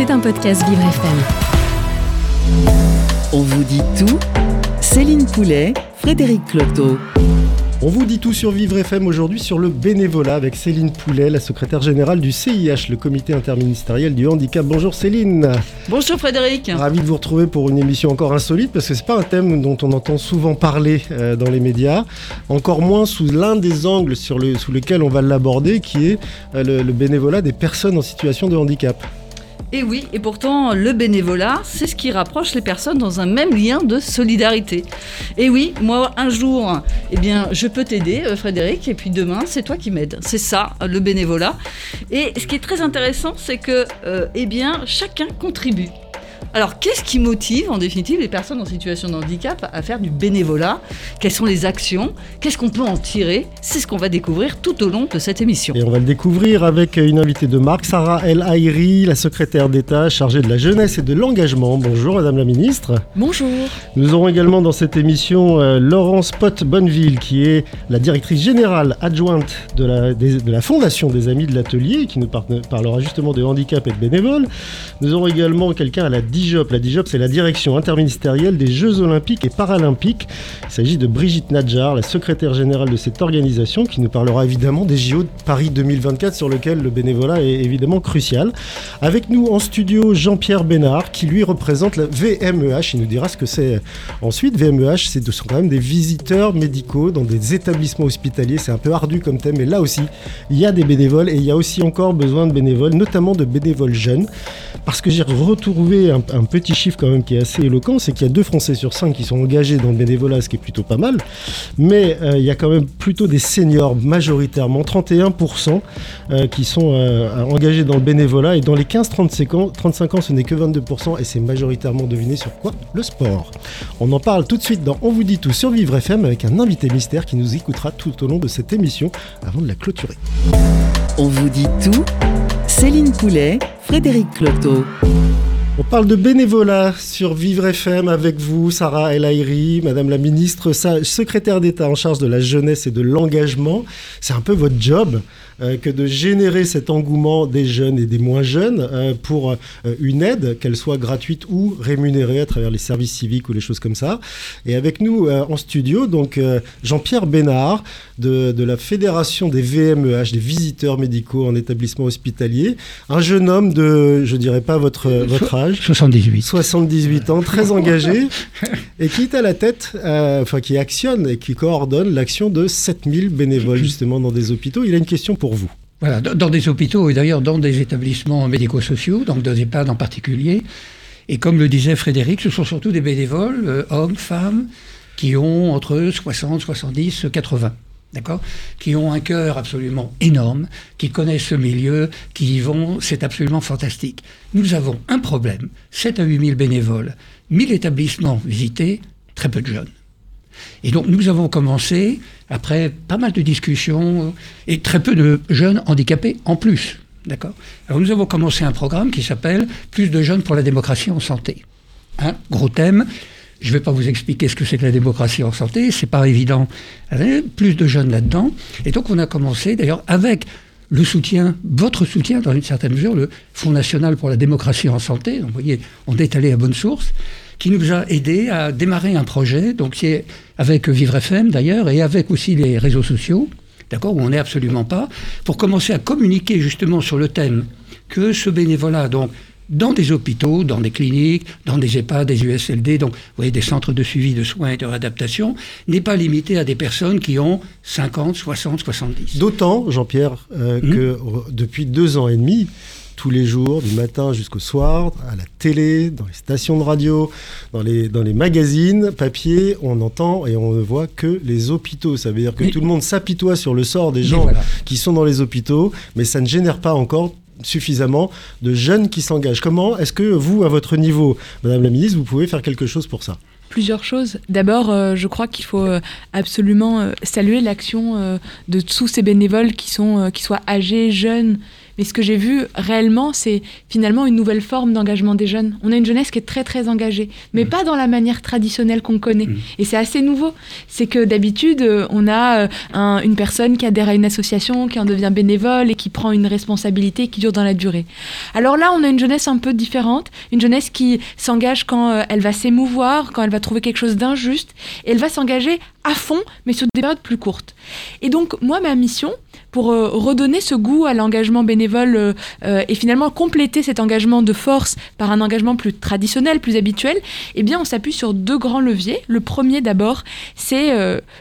C'est un podcast Vivre FM. On vous dit tout Céline Poulet, Frédéric Cloteau. On vous dit tout sur Vivre FM aujourd'hui sur le bénévolat avec Céline Poulet, la secrétaire générale du CIH, le comité interministériel du handicap. Bonjour Céline. Bonjour Frédéric. Ravi de vous retrouver pour une émission encore insolite parce que c'est pas un thème dont on entend souvent parler euh, dans les médias, encore moins sous l'un des angles sur le, sous lequel on va l'aborder qui est euh, le, le bénévolat des personnes en situation de handicap. Et oui, et pourtant, le bénévolat, c'est ce qui rapproche les personnes dans un même lien de solidarité. Et oui, moi, un jour, eh bien, je peux t'aider, euh, Frédéric, et puis demain, c'est toi qui m'aides. C'est ça, le bénévolat. Et ce qui est très intéressant, c'est que, euh, eh bien, chacun contribue. Alors, qu'est-ce qui motive en définitive les personnes en situation de handicap à faire du bénévolat? Quelles sont les actions? Qu'est-ce qu'on peut en tirer? C'est ce qu'on va découvrir tout au long de cette émission. Et on va le découvrir avec une invitée de marque, Sarah El Haïri, la secrétaire d'État chargée de la jeunesse et de l'engagement. Bonjour Madame la Ministre. Bonjour. Nous aurons également dans cette émission euh, Laurence Pot-Bonneville, qui est la directrice générale adjointe de la, des- de la Fondation des Amis de l'Atelier, qui nous par- parlera justement de handicap et de bénévoles. Nous aurons également quelqu'un à la DIJOP. La DIJOP, c'est la direction interministérielle des Jeux Olympiques et Paralympiques. Il s'agit de Brigitte Nadjar, la secrétaire générale de cette organisation, qui nous parlera évidemment des JO de Paris 2024, sur lequel le bénévolat est évidemment crucial. Avec nous en studio, Jean-Pierre Bénard, qui lui représente la VMEH. Il nous dira ce que c'est ensuite. VMEH, c'est ce sont quand même des visiteurs médicaux dans des établissements hospitaliers. C'est un peu ardu comme thème, mais là aussi, il y a des bénévoles et il y a aussi encore besoin de bénévoles, notamment de bénévoles jeunes. Parce que j'ai retrouvé un, un petit chiffre quand même qui est assez éloquent, c'est qu'il y a deux Français sur cinq qui sont engagés dans le bénévolat, ce qui est plutôt pas mal. Mais euh, il y a quand même plutôt des seniors majoritairement, 31% euh, qui sont euh, engagés dans le bénévolat. Et dans les 15-35 ans, 35 ans, ce n'est que 22% et c'est majoritairement deviné sur quoi Le sport. On en parle tout de suite dans On vous dit tout sur Vivre FM avec un invité mystère qui nous écoutera tout au long de cette émission avant de la clôturer. On vous dit tout Céline Poulet, Frédéric Cloteau. On parle de bénévolat sur Vivre FM avec vous, Sarah El Haïri, Madame la Ministre, secrétaire d'État en charge de la jeunesse et de l'engagement. C'est un peu votre job euh, que de générer cet engouement des jeunes et des moins jeunes euh, pour euh, une aide, qu'elle soit gratuite ou rémunérée à travers les services civiques ou les choses comme ça. Et avec nous en studio, donc Jean-Pierre Bénard de, de la Fédération des VMEH, des visiteurs médicaux en établissement hospitalier, un jeune homme de, je dirais pas votre, votre âge. 78. 78 ans, très engagé, et qui est à la tête, euh, enfin qui actionne et qui coordonne l'action de 7000 bénévoles justement dans des hôpitaux. Il a une question pour vous. Voilà, dans dans des hôpitaux et d'ailleurs dans des établissements médico-sociaux, donc dans des EHPAD en particulier. Et comme le disait Frédéric, ce sont surtout des bénévoles, euh, hommes, femmes, qui ont entre 60, 70, 80. D'accord Qui ont un cœur absolument énorme, qui connaissent ce milieu, qui y vont, c'est absolument fantastique. Nous avons un problème 7 à 8 000 bénévoles, 1000 établissements visités, très peu de jeunes. Et donc nous avons commencé, après pas mal de discussions, et très peu de jeunes handicapés en plus. D'accord Alors nous avons commencé un programme qui s'appelle Plus de jeunes pour la démocratie en santé. Un gros thème. Je ne vais pas vous expliquer ce que c'est que la démocratie en santé, c'est pas évident. Plus de jeunes là-dedans. Et donc on a commencé d'ailleurs avec le soutien, votre soutien dans une certaine mesure, le Fonds national pour la démocratie en santé. Donc, vous voyez, on est allé à bonne source qui nous a aidé à démarrer un projet, donc qui est avec Vivre FM d'ailleurs, et avec aussi les réseaux sociaux, d'accord, où on n'est absolument pas, pour commencer à communiquer justement sur le thème que ce bénévolat, donc dans des hôpitaux, dans des cliniques, dans des EHPAD, des USLD, donc vous voyez des centres de suivi de soins et de réadaptation, n'est pas limité à des personnes qui ont 50, 60, 70. D'autant, Jean-Pierre, euh, Mhm. que depuis deux ans et demi, tous les jours, du matin jusqu'au soir, à la télé, dans les stations de radio, dans les, dans les magazines papier, on entend et on ne voit que les hôpitaux. Ça veut dire que Mais- tout le monde s'apitoie sur le sort des gens voilà. qui sont dans les hôpitaux, mais ça ne génère pas encore suffisamment de jeunes qui s'engagent. Comment est-ce que vous, à votre niveau, Madame la Ministre, vous pouvez faire quelque chose pour ça? Plusieurs choses. D'abord, euh, je crois qu'il faut euh, absolument euh, saluer l'action de tous ces bénévoles qui sont, qui soient âgés, jeunes, Mais ce que j'ai vu réellement, c'est finalement une nouvelle forme d'engagement des jeunes. On a une jeunesse qui est très très engagée, mais pas dans la manière traditionnelle qu'on connaît. Et c'est assez nouveau. C'est que d'habitude, euh, on a euh, un- une personne qui adhère à une association, qui en devient bénévole et qui prend une responsabilité qui dure dans la durée. Alors là, on a une jeunesse un peu différente, une jeunesse qui s'engage quand euh, elle va s'émouvoir, quand elle va trouver quelque chose d'injuste, et elle va s'engager à fond, mais sur des périodes plus courtes. Et donc, moi, ma mission, pour euh, redonner ce goût à l'engagement bénévole euh, euh, et finalement compléter cet engagement de force par un engagement plus traditionnel, plus habituel, eh bien, on s'appuie sur deux grands leviers. Le premier, d'abord, c'est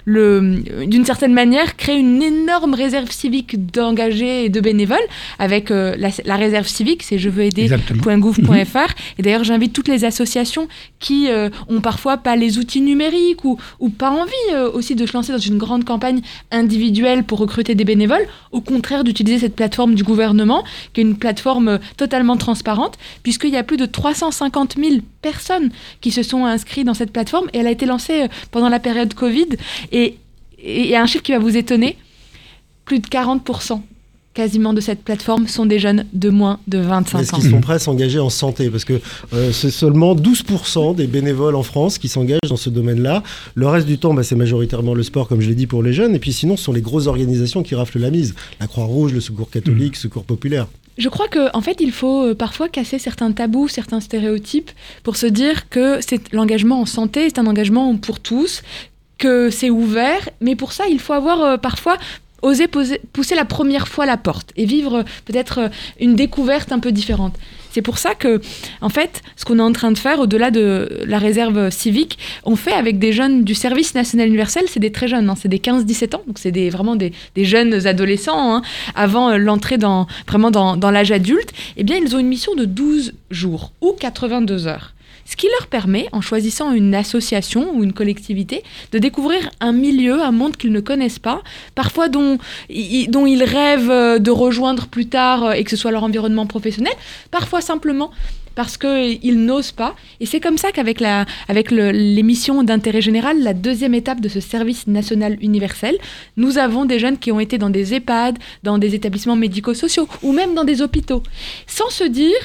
le, d'une certaine manière, créer une énorme réserve civique d'engagés et de bénévoles avec la, la réserve civique, c'est je veux aider Exactement. .gouv.fr. Et d'ailleurs, j'invite toutes les associations qui euh, ont parfois pas les outils numériques ou, ou pas envie euh, aussi de se lancer dans une grande campagne individuelle pour recruter des bénévoles. Au contraire, d'utiliser cette plateforme du gouvernement, qui est une plateforme euh, totalement transparente, puisqu'il y a plus de 350 000 personnes qui se sont inscrites dans cette plateforme. Et elle a été lancée euh, pendant la période Covid. Et et il y a un chiffre qui va vous étonner plus de 40% quasiment de cette plateforme sont des jeunes de moins de 25 Est-ce ans. qu'ils sont prêts à s'engager en santé? Parce que euh, c'est seulement 12% des bénévoles en France qui s'engagent dans ce domaine-là. Le reste du temps, bah, c'est majoritairement le sport, comme je l'ai dit, pour les jeunes. Et puis sinon, ce sont les grosses organisations qui raflent la mise. La Croix-Rouge, le Secours catholique, le Secours populaire. Je crois que en fait, il faut euh, parfois casser certains tabous, certains stéréotypes pour se dire que c'est l'engagement en santé, c'est un engagement pour tous, que c'est ouvert, mais pour ça, il faut avoir euh, parfois osé poser- pousser la première fois la porte et vivre euh, peut-être euh, une découverte un peu différente. C'est pour ça que, en fait, ce qu'on est en train de faire, au-delà de la réserve civique, on fait avec des jeunes du service national universel, c'est des très jeunes, hein, c'est des 15-17 ans, donc c'est des, vraiment des, des jeunes adolescents, hein, avant euh, l'entrée dans, vraiment dans, dans l'âge adulte, eh bien, ils ont une mission de 12 jours ou 82 heures. Ce qui leur permet, en choisissant une association ou une collectivité, de découvrir un milieu, un monde qu'ils ne connaissent pas, parfois dont, ils rêvent euh, de rejoindre plus tard euh, et que ce soit leur environnement professionnel, parfois simplement parce qu'ils n'osent pas. Et c'est comme ça qu'avec la, avec l'émission d'intérêt général, la deuxième étape de ce service national universel, nous avons des jeunes qui ont été dans des EHPAD, dans des établissements médico-sociaux ou même dans des hôpitaux, sans se dire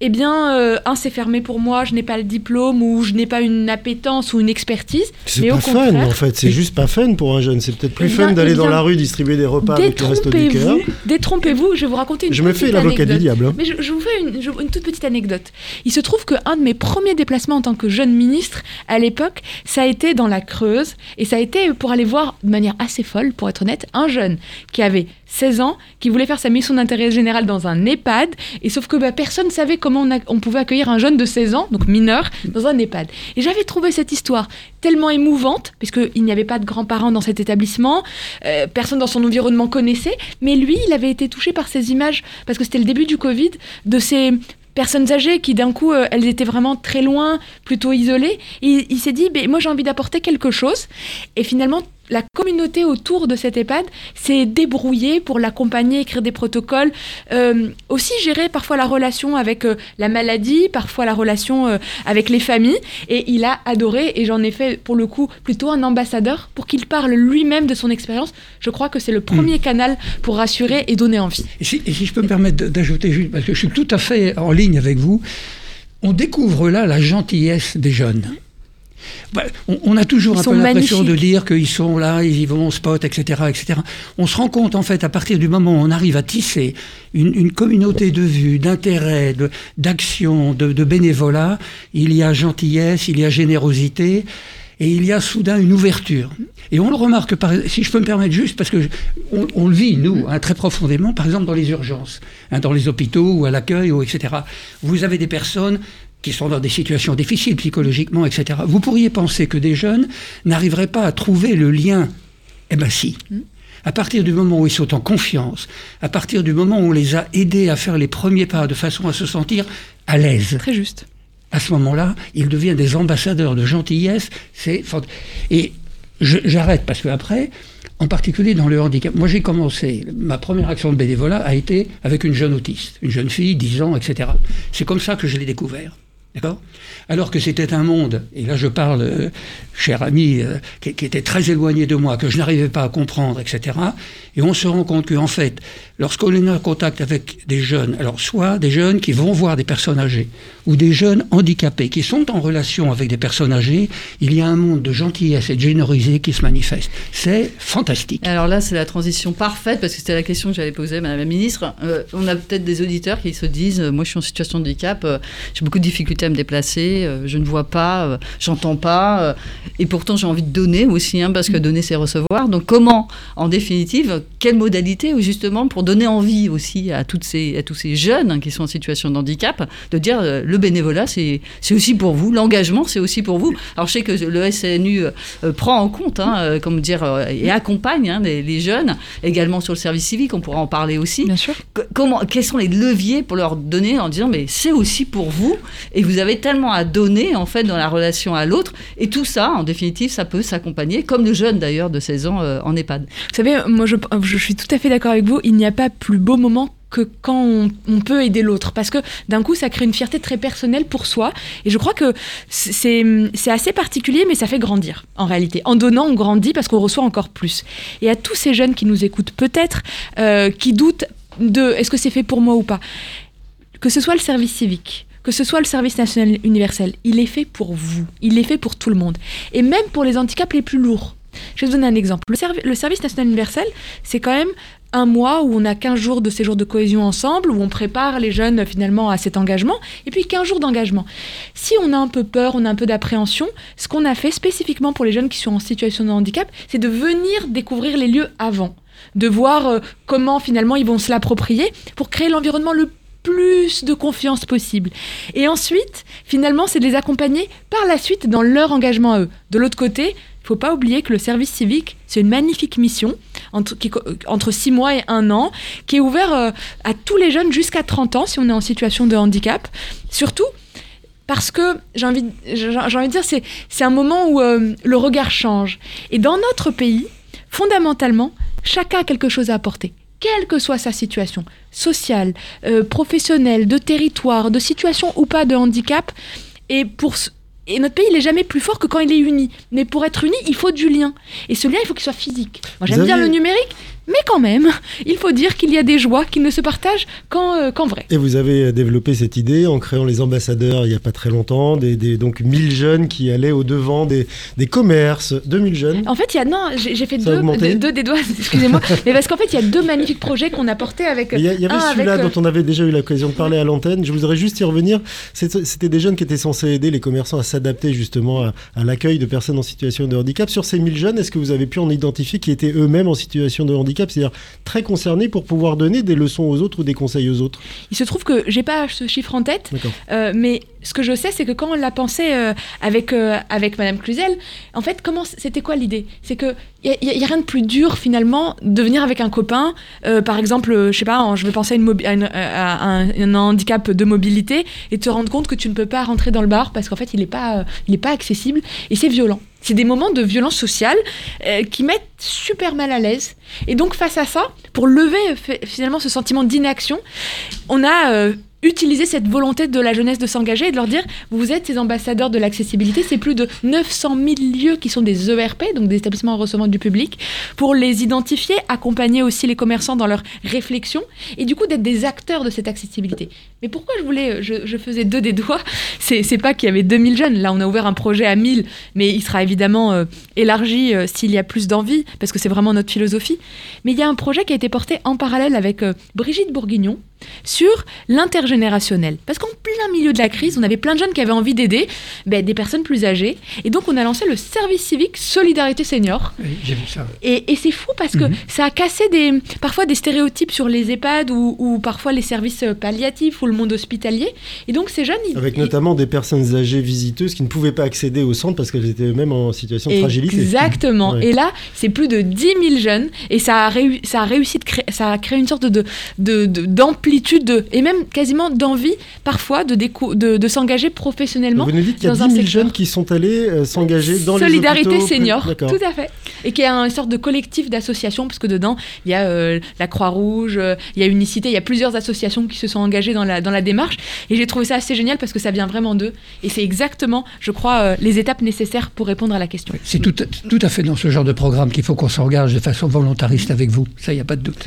eh bien, euh, un, c'est fermé pour moi, je n'ai pas le diplôme ou je n'ai pas une appétence ou une expertise. C'est pas au fun, en fait. C'est juste pas fun pour un jeune. C'est peut-être plus Eh bien, fun d'aller eh dans la rue distribuer des repas avec le resto du cœur. Détrompez-vous, je vais vous raconter une Je me petite fais l'avocat du anecdote. diable. hein. Mais je, je vous fais une, je- une toute petite anecdote. Il se trouve qu'un de mes premiers déplacements en tant que jeune ministre, à l'époque, ça a été dans la Creuse, et ça a été pour aller voir, de manière assez folle, pour être honnête, un jeune qui avait 16 ans, qui voulait faire sa mission d'intérêt général dans un EHPAD, et sauf que bah, personne ne savait comment on, a- on pouvait accueillir un jeune de 16 ans, donc mineur, dans un EHPAD. Et j'avais trouvé cette histoire tellement émouvante, puisqu'il n'y avait pas de grands-parents dans cet établissement, euh, personne dans son environnement connaissait, mais lui, il avait été touché par ces images, parce que c'était le début du Covid, de ces personnes âgées qui d'un coup, euh, elles étaient vraiment très loin, plutôt isolées. Et il s'est dit, ben, moi j'ai envie d'apporter quelque chose. Et finalement, la communauté autour de cet EHPAD s'est débrouillée pour l'accompagner, écrire des protocoles, euh, aussi gérer parfois la relation avec euh, la maladie, parfois la relation euh, avec les familles. Et il a adoré, et j'en ai fait pour le coup plutôt un ambassadeur pour qu'il parle lui-même de son expérience. Je crois que c'est le premier canal pour rassurer et donner envie. Et si, et si je peux me permettre d'ajouter juste, parce que je suis tout à fait en ligne avec vous, on découvre là la gentillesse des jeunes. Bah, on, on a toujours Ils un peu l'impression de dire qu'ils sont là, ils y vont, spot, etc., etc. On se rend compte, en fait, à partir du moment où on arrive à tisser une, une communauté de vues, d'intérêts, de- d'action, de, de bénévolat, il y a gentillesse, il y a générosité, et il y a soudain une ouverture. Et on le remarque, par, si je peux me permettre juste, parce que je- on, on le vit, nous, hein, très profondément, par exemple dans les urgences, hein, dans les hôpitaux ou à l'accueil, ou etc. Vous avez des personnes qui sont dans des situations difficiles psychologiquement, etc. Vous pourriez penser que des jeunes n'arriveraient pas à trouver le lien. Eh bien si. À partir du moment où ils sont en confiance, à partir du moment où on les a aidés à faire les premiers pas de façon à se sentir à l'aise, Très juste. à ce moment-là, ils deviennent des ambassadeurs de gentillesse. C'est et j'arrête parce que après, en particulier dans le handicap, moi j'ai commencé ma première action de bénévolat a été avec une jeune autiste, une jeune fille, 10 ans, etc. C'est comme ça que je l'ai découvert. Alors que c'était un monde, et là je parle, euh, cher ami, euh, qui, qui était très éloigné de moi, que je n'arrivais pas à comprendre, etc. Et on se rend compte qu'en fait, lorsqu'on est en contact avec des jeunes, alors soit des jeunes qui vont voir des personnes âgées, ou des jeunes handicapés qui sont en relation avec des personnes âgées, il y a un monde de gentillesse et de générosité qui se manifeste. C'est fantastique. Alors là, c'est la transition parfaite, parce que c'était la question que j'allais poser à Madame la Ministre. Euh, on a peut-être des auditeurs qui se disent, euh, moi je suis en situation de handicap, euh, j'ai beaucoup de difficultés à me déplacer, euh, je ne vois pas, euh, j'entends pas, euh, et pourtant j'ai envie de donner aussi, hein, parce que donner c'est recevoir. Donc comment, en définitive, quelle modalité justement pour donner envie aussi à, toutes ces, à tous ces jeunes qui sont en situation de handicap, de dire euh, le bénévolat c'est aussi pour vous, l'engagement c'est aussi pour vous. Alors je sais que le SNU euh, prend en compte, hein, euh, comme dire, et accompagne hein, les, les jeunes, également sur le service civique, on pourra en parler aussi. Bien sûr. Comment, quels sont les leviers pour leur donner en disant mais c'est aussi pour vous et vous avez tellement à donner en fait dans la relation à l'autre et tout ça en définitive ça peut s'accompagner comme le jeune d'ailleurs de 16 ans en EHPAD. Vous savez, moi je, je suis tout à fait d'accord avec vous, il n'y a pas plus beau moment que quand on, peut aider l'autre. Parce que d'un coup, ça crée une fierté très personnelle pour soi. Et je crois que c'est c'est assez particulier, mais ça fait grandir, en réalité. En donnant, on grandit parce qu'on reçoit encore plus. Et à tous ces jeunes qui nous écoutent, peut-être, euh, qui doutent de est-ce que c'est fait pour moi ou pas, que ce soit le service civique, que ce soit le service national universel, il est fait pour vous, il est fait pour tout le monde. Et même pour les handicaps les plus lourds. Je vais vous donner un exemple. Le, servi- le service national universel, c'est quand même un mois où on a 15 jours de séjour de cohésion ensemble, où on prépare les jeunes finalement à cet engagement, et puis 15 jours d'engagement. Si on a un peu peur, on a un peu d'appréhension, ce qu'on a fait spécifiquement pour les jeunes qui sont en situation de handicap, c'est de venir découvrir les lieux avant, de voir euh, comment finalement ils vont se l'approprier pour créer l'environnement le plus de confiance possible. Et ensuite, finalement, c'est de les accompagner par la suite dans leur engagement à eux. De l'autre côté, il faut pas oublier que le service civique, c'est une magnifique mission entre, qui, euh, entre 6 mois et 1 an, qui est ouvert euh, à tous les jeunes jusqu'à 30 ans si on est en situation de handicap. Surtout parce que j'ai envie, j'ai envie de dire, c'est, c'est un moment où euh, le regard change. Et dans notre pays, fondamentalement, chacun a quelque chose à apporter. Quelle que soit sa situation, sociale, euh, professionnelle, de territoire, de situation ou pas de handicap, et pour et notre pays, il est jamais plus fort que quand il est uni. Mais pour être uni, il faut du lien. Et ce lien, il faut qu'il soit physique. Moi, j'aime bien avez- le numérique, mais quand même, il faut dire qu'il y a des joies qui ne se partagent qu'en euh, vrai. Et vous avez développé cette idée en créant les ambassadeurs il n'y a pas très longtemps, des, des- donc 1000 jeunes qui allaient au devant des, des commerces, 2000 jeunes. En fait, il y a non, j'ai fait deux, augmenté deux, deux des doigts, excusez-moi, mais parce qu'en fait, il y a deux magnifiques projets qu'on a portés avec. Il y, avait celui-là avec, euh, dont on avait déjà eu l'occasion de parler à l'antenne. Je voudrais juste y revenir. C'était des jeunes qui étaient censés aider les commerçants à s'adapter justement à, à l'accueil de personnes en situation de handicap. Sur ces 1000 jeunes, est-ce que vous avez pu en identifier qui étaient eux-mêmes en situation de handicap, c'est-à-dire très concernés pour pouvoir donner des leçons aux autres ou des conseils aux autres. Il se trouve que j'ai pas ce chiffre en tête, euh, mais ce que je sais, c'est que quand on l'a pensé euh, avec, euh, avec Madame Cluzel, en fait, comment c'était quoi l'idée? C'est que il y, a- rien de plus dur finalement de venir avec un copain, euh, par exemple, euh, je sais pas, je vais penser à, un, handicap de mobilité et te rendre compte que tu ne peux pas rentrer dans le bar parce qu'en fait, il n'est pas, il pas accessible et c'est violent. C'est des moments de violence sociale qui mettent super mal à l'aise. Et donc face à ça, pour lever fi- finalement ce sentiment d'inaction, on a utilisé cette volonté de la jeunesse de s'engager et de leur dire vous êtes ces ambassadeurs de l'accessibilité, c'est plus de 900 000 lieux qui sont des ERP, donc des établissements recevant du public, pour les identifier, accompagner aussi les commerçants dans leur réflexion et du coup d'être des acteurs de cette accessibilité. Mais pourquoi je voulais, je, faisais deux des doigts C'est c'est pas qu'il y avait 2000 jeunes, là on a ouvert un projet à 1000, mais il sera évidemment euh, élargi euh, s'il y a plus d'envie, parce que c'est vraiment notre philosophie. Mais il y a un projet qui a été porté en parallèle avec euh, Brigitte Bourguignon sur l'intergénérationnel. Parce qu'en plein milieu de la crise, on avait plein de jeunes qui avaient envie d'aider ben, des personnes plus âgées. Et donc on a lancé le service civique Solidarité Senior. Oui, J'ai vu ça. Et, et c'est fou parce que Mhm. ça a cassé des, parfois des stéréotypes sur les EHPAD ou, ou parfois les services euh, palliatifs ou le monde hospitalier. Et donc ces jeunes, ils, Avec ils- notamment des personnes âgées visiteuses qui ne pouvaient pas accéder au centre parce qu'elles étaient eux-mêmes en situation de fragilité. Exactement. Ouais. Et là, c'est plus de 10 000 jeunes et ça a, réu- ça a réussi de créer, ça a créé une sorte de, de- de- d'amplitude de- et même quasiment d'envie parfois de, décou- de, de s'engager professionnellement. Vous nous dites qu'il y a dans 10 un 000 secteur. jeunes qui sont allés euh, s'engager dans Solidarité les hôpitaux. senior, tout à fait. Et qui est une sorte de collectif d'associations, parce que dedans, il y a euh, la Croix-Rouge, euh, il y a Unicité, il y a plusieurs associations qui se sont engagées dans la, dans la démarche. Et j'ai trouvé ça assez génial parce que ça vient vraiment d'eux. Et c'est exactement, je crois, euh, les étapes nécessaires pour répondre à la question. C'est tout, tout à fait dans ce genre de programme qu'il faut qu'on s'engage de façon volontariste avec vous. Ça, il n'y a pas de doute.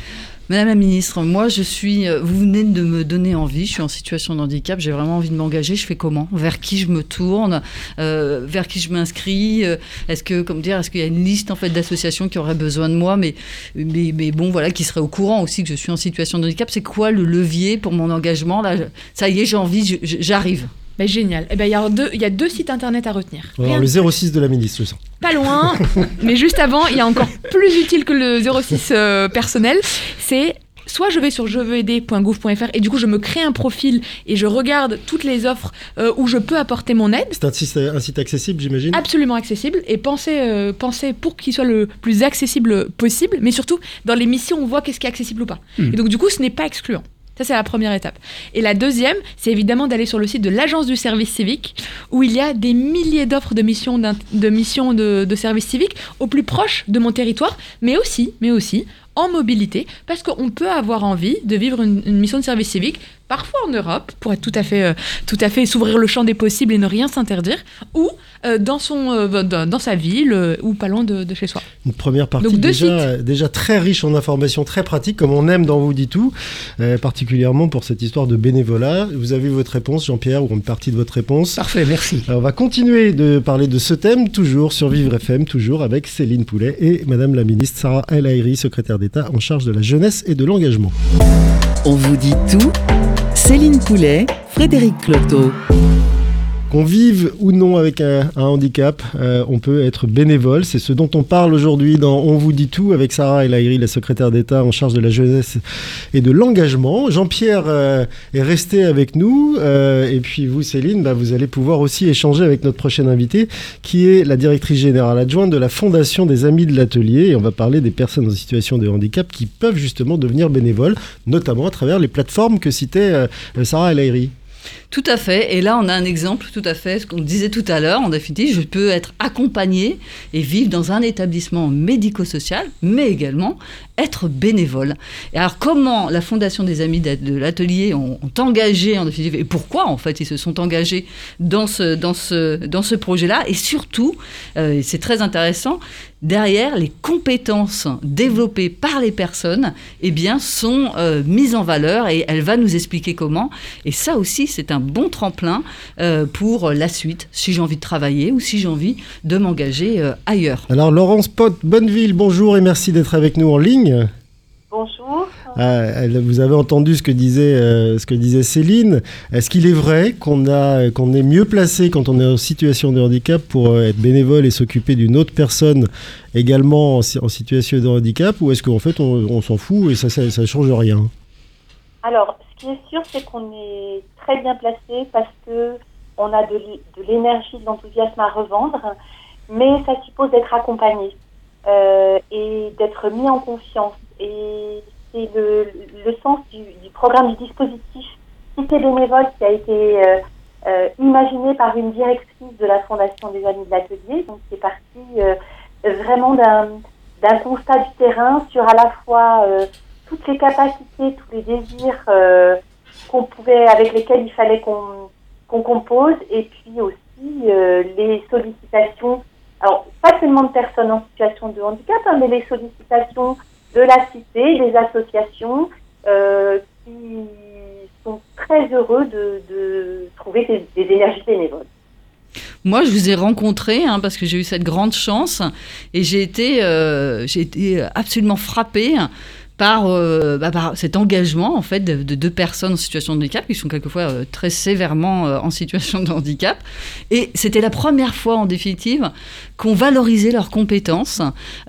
Madame la ministre, moi je suis. euh, Vous venez de me donner envie. Je suis en situation de handicap. J'ai vraiment envie de m'engager. Je fais comment? Vers qui je me tourne? Euh, Vers qui je m'inscris? Euh, Est-ce que, comme dire, est-ce qu'il y a une liste en fait d'associations qui auraient besoin de moi, mais, bon, voilà, qui seraient au courant aussi que je suis en situation de handicap C'est quoi le levier pour mon engagement? Là, ça y est, j'ai envie. J'arrive. Ben, génial. Eh ben, il y, a deux- il y a deux sites internet à retenir. Rien le 06 de la ministre, je sens. pas loin, mais juste avant, il y a encore plus utile que le 06 euh, personnel, c'est soit je vais sur jeveuxaider.gouv.fr et du coup je me crée un profil et je regarde toutes les offres euh, où je peux apporter mon aide. C'est un site, un site accessible, j'imagine? Absolument accessible et euh, penser pour qu'il soit le plus accessible possible, mais surtout dans les missions on voit qu'est-ce qui est accessible ou pas. Mhm. Et donc du coup ce n'est pas excluant. Ça, c'est la première étape. Et la deuxième, c'est évidemment d'aller sur le site de l'Agence du service civique, où il y a des milliers d'offres de missions, de, missions de, service civique au plus proche de mon territoire, mais aussi, mais aussi en mobilité, parce qu'on peut avoir envie de vivre une mission de service civique, parfois en Europe, pour être tout à fait, euh, tout à fait s'ouvrir le champ des possibles et ne rien s'interdire, ou euh, dans, son, euh, dans, sa ville, euh, ou pas loin de, de chez soi. Une première partie Donc, déjà, déjà très riche en informations très pratiques, comme on aime dans Vous dit tout, euh, particulièrement pour cette histoire de bénévolat. Vous avez eu votre réponse, Jean-Pierre, ou une partie de votre réponse. Parfait, merci. Alors, on va continuer de parler de ce thème, toujours sur Vivre FM, toujours avec Céline Poulet et Madame la ministre Sarah El Haïry, secrétaire d'État en charge de la jeunesse et de l'engagement. On vous dit tout Céline Poulet, Frédéric Cloteau. Qu'on vive ou non avec un, handicap, euh, on peut être bénévole. C'est ce dont on parle aujourd'hui dans On vous dit tout avec Sarah El Haïry, la secrétaire d'État en charge de la jeunesse et de l'engagement. Jean-Pierre euh, est resté avec nous. euh, et puis vous, Céline, bah, vous allez pouvoir aussi échanger avec notre prochaine invitée, qui est la directrice générale adjointe de la Fondation des Amis de l'Atelier. Et on va parler des personnes en situation de handicap qui peuvent justement devenir bénévoles, notamment à travers les plateformes que citait Sarah El Haïry. Tout à fait. Et là, on a un exemple tout à fait, ce qu'on disait tout à l'heure. En définitive, je peux être accompagné et vivre dans un établissement médico-social, mais également être bénévole. Et alors, comment la Fondation des Amis de l'Atelier ont, engagé, en définitive, et pourquoi, en fait, ils se sont engagés dans ce, dans ce, dans ce projet-là Et surtout, euh, c'est très intéressant, derrière, les compétences développées par les personnes eh bien, sont euh, mises en valeur et elle va nous expliquer comment. Et ça aussi, c'est un bon tremplin euh, pour la suite, si j'ai envie de travailler ou si j'ai envie de m'engager euh, ailleurs. Alors Laurence Pot, Bonneville, bonjour et merci d'être avec nous en ligne. Bonjour. Ah, vous avez entendu ce que disait, euh, ce que disait Céline. Est-ce qu'il est vrai qu'on a, qu'on est mieux placé quand on est en situation de handicap pour euh, être bénévole et s'occuper d'une autre personne également en, si- en situation de handicap ou est-ce qu'en fait on, on s'en fout et ça, ça change rien? Alors, qui est sûr, c'est qu'on est très bien placé parce que on a de l'é- de l'énergie, de l'enthousiasme à revendre, mais ça suppose d'être accompagné euh, et d'être mis en confiance. Et c'est le, sens du, programme du dispositif Cité bénévole qui a été euh, euh, imaginé par une directrice de la Fondation des Amis de l'Atelier. Donc, c'est parti euh, vraiment d'un constat du terrain sur à la fois toutes les capacités, tous les désirs euh, qu'on pouvait, avec lesquels il fallait qu'on qu'on compose, et puis aussi euh, les sollicitations, alors pas seulement de personnes en situation de handicap, hein, mais les sollicitations de la cité, des associations euh, qui sont très heureux de, de trouver des, énergies bénévoles. Moi, je vous ai rencontré hein, parce que j'ai eu cette grande chance et j'ai été, euh, été absolument frappée par, euh, bah, par cet engagement en fait de, de deux personnes en situation de handicap qui sont quelquefois euh, très sévèrement euh, en situation de handicap. Et c'était la première fois en définitive qu'on valorisait leurs compétences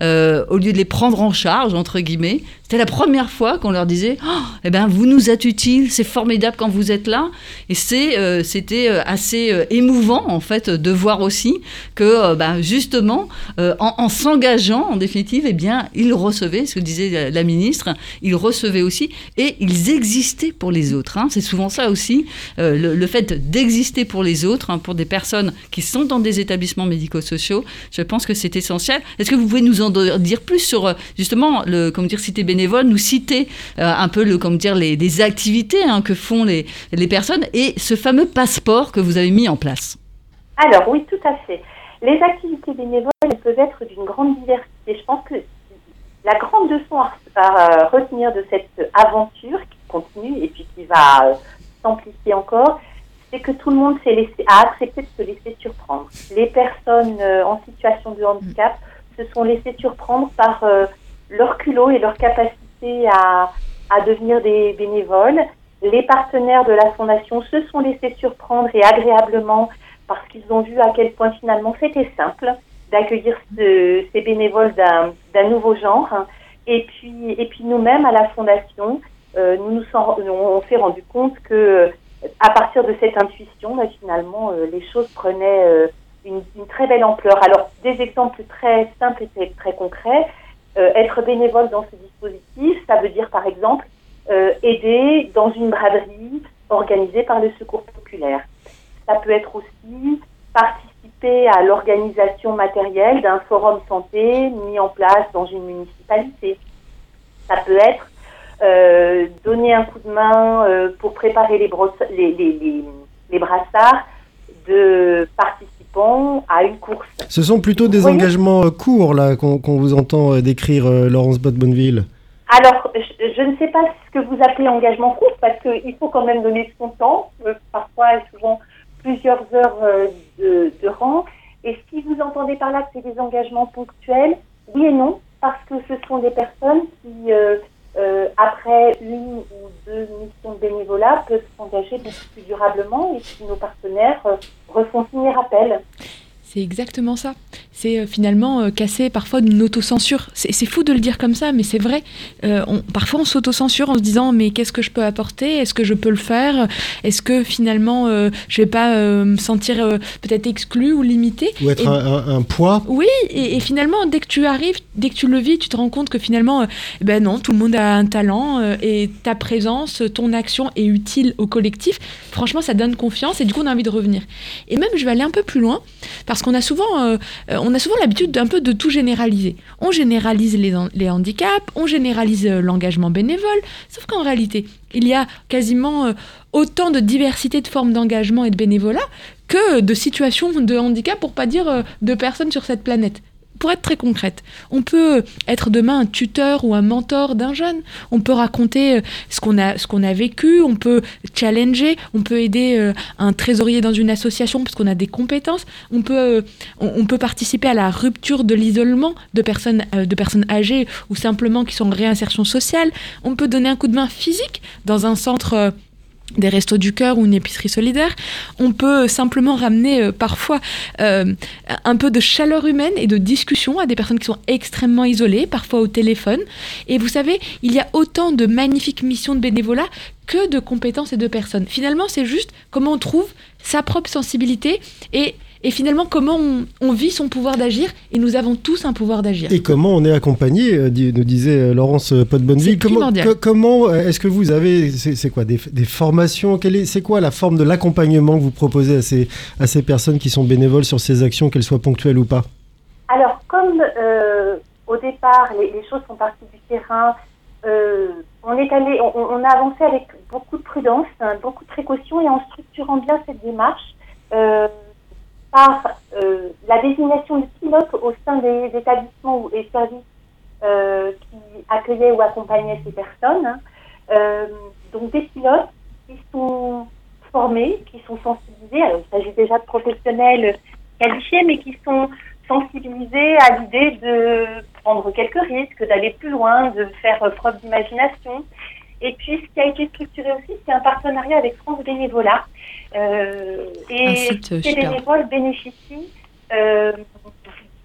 au lieu de les prendre en charge entre guillemets. C'était la première fois qu'on leur disait oh, eh ben vous nous êtes utiles c'est formidable quand vous êtes là et c'est c'était assez émouvant en fait de voir aussi que bah, justement en, en s'engageant en définitive eh bien ils recevaient ce que disait la ministre ils recevaient aussi et ils existaient pour les autres. hein. C'est souvent ça aussi, euh, le, fait d'exister pour les autres, hein, pour des personnes qui sont dans des établissements médico-sociaux. Je pense que c'est essentiel. Est-ce que vous pouvez nous en dire plus sur euh, justement le, comment dire, cité bénévole, nous citer euh, un peu le, comment dire, les, activités hein, que font les, les personnes et ce fameux passeport que vous avez mis en place? Alors oui, tout à fait. Les activités bénévoles peuvent être d'une grande diversité. Je pense que la grande leçon à, à retenir de cette aventure qui continue et puis qui va euh, s'amplifier encore, c'est que tout le monde s'est laissé, a accepté de se laisser surprendre. Les personnes euh, en situation de handicap se sont laissées surprendre par euh, leur culot et leur capacité à, à devenir des bénévoles. Les partenaires de la Fondation se sont laissés surprendre et agréablement parce qu'ils ont vu à quel point finalement c'était simple d'accueillir ce- ces bénévoles d'un nouveau genre. Et puis, et puis nous-mêmes à la Fondation, euh, nous nous sont- on s'est rendu compte que à partir de cette intuition, bah, finalement, euh, les choses prenaient euh, une, une très belle ampleur. Alors, des exemples très simples et très, concrets. Être bénévole dans ce dispositif, ça veut dire par exemple aider dans une braderie organisée par le Secours populaire. Ça peut être aussi participer à l'organisation matérielle d'un forum santé mis en place dans une municipalité. Ça peut être euh, donner un coup de main euh, pour préparer les, brosse- les, les, les, les brassards de participants à une course. Ce sont plutôt des engagements euh, courts là qu'on vous entend décrire, euh, Laurence Bott-Bonneville. Alors, je, je ne sais pas ce que vous appelez engagement court, parce qu'il faut quand même donner son temps, parfois et souvent plusieurs heures de, rang. Et si vous entendez par là que c'est des engagements ponctuels, oui et non, parce que ce sont des personnes qui, euh, euh, après une ou deux missions de bénévolat, peuvent s'engager beaucoup plus durablement et puis nos partenaires euh, refont signer appel. C'est exactement ça. C'est euh, finalement euh, casser parfois d'une autocensure. C'est fou de le dire comme ça, mais c'est vrai. Euh, on- parfois, on s'autocensure en se disant mais qu'est-ce que je peux apporter? Est-ce que je peux le faire? Est-ce que finalement, euh, je vais pas euh, me sentir peut-être exclu ou limité Ou être Et- un, un- un poids? Oui, et, et finalement, dès que tu arrives, dès que tu le vis, tu te rends compte que finalement, eh ben non, tout le monde a un talent et ta présence, ton action est utile au collectif. Franchement, ça donne confiance et du coup, on a envie de revenir. Et même, je vais aller un peu plus loin parce euh, euh, on a souvent l'habitude peu de tout généraliser. On généralise les, les handicaps, on généralise euh, l'engagement bénévole, sauf qu'en réalité, il y a quasiment autant de diversité de formes d'engagement et de bénévolat que de situations de handicap, pour pas dire de personnes sur cette planète. Pour être très concrète, on peut être demain un tuteur ou un mentor d'un jeune. On peut raconter euh, ce qu'on a, a vécu. On peut challenger. On peut aider euh, un trésorier dans une association parce qu'on a des compétences. On peut, euh, peut participer à la rupture de l'isolement de personnes, de personnes âgées ou simplement qui sont en réinsertion sociale. On peut donner un coup de main physique dans un centre. Des restos du cœur ou une épicerie solidaire. On peut simplement ramener euh, parfois euh, un peu de chaleur humaine et de discussion à des personnes qui sont extrêmement isolées, parfois au téléphone. Et vous savez, il y a autant de magnifiques missions de bénévolat que de compétences et de personnes. Finalement, c'est juste comment on trouve sa propre sensibilité et, et finalement comment on, on vit son pouvoir d'agir. Et nous avons tous un pouvoir d'agir. Et comment on est accompagné, euh, nous disait euh, Laurence Pot-Bonneville. C'est Comment, comment euh, est-ce que vous avez, c'est c'est quoi, des, des formations? Quelle est- C'est quoi la forme de l'accompagnement que vous proposez à ces, à ces personnes qui sont bénévoles sur ces actions, qu'elles soient ponctuelles ou pas? Alors, comme euh, au départ, les, les choses sont parties du terrain, euh, on est allé, on, on a avancé avec beaucoup de prudence, hein, beaucoup de précaution et en structurant bien cette démarche euh, par euh, la désignation de pilotes au sein des établissements et services euh, qui accueillaient ou accompagnaient ces personnes. hein. Euh, donc des pilotes qui sont formés, qui sont sensibilisés. Alors, il s'agit déjà de professionnels qualifiés, mais qui sont sensibilisés à l'idée de prendre quelques risques, d'aller plus loin, de faire preuve d'imagination. Et puis, ce qui a été structuré aussi, c'est un partenariat avec France Bénévolat. Euh, et Un site, euh, ces super. bénévoles bénéficient euh,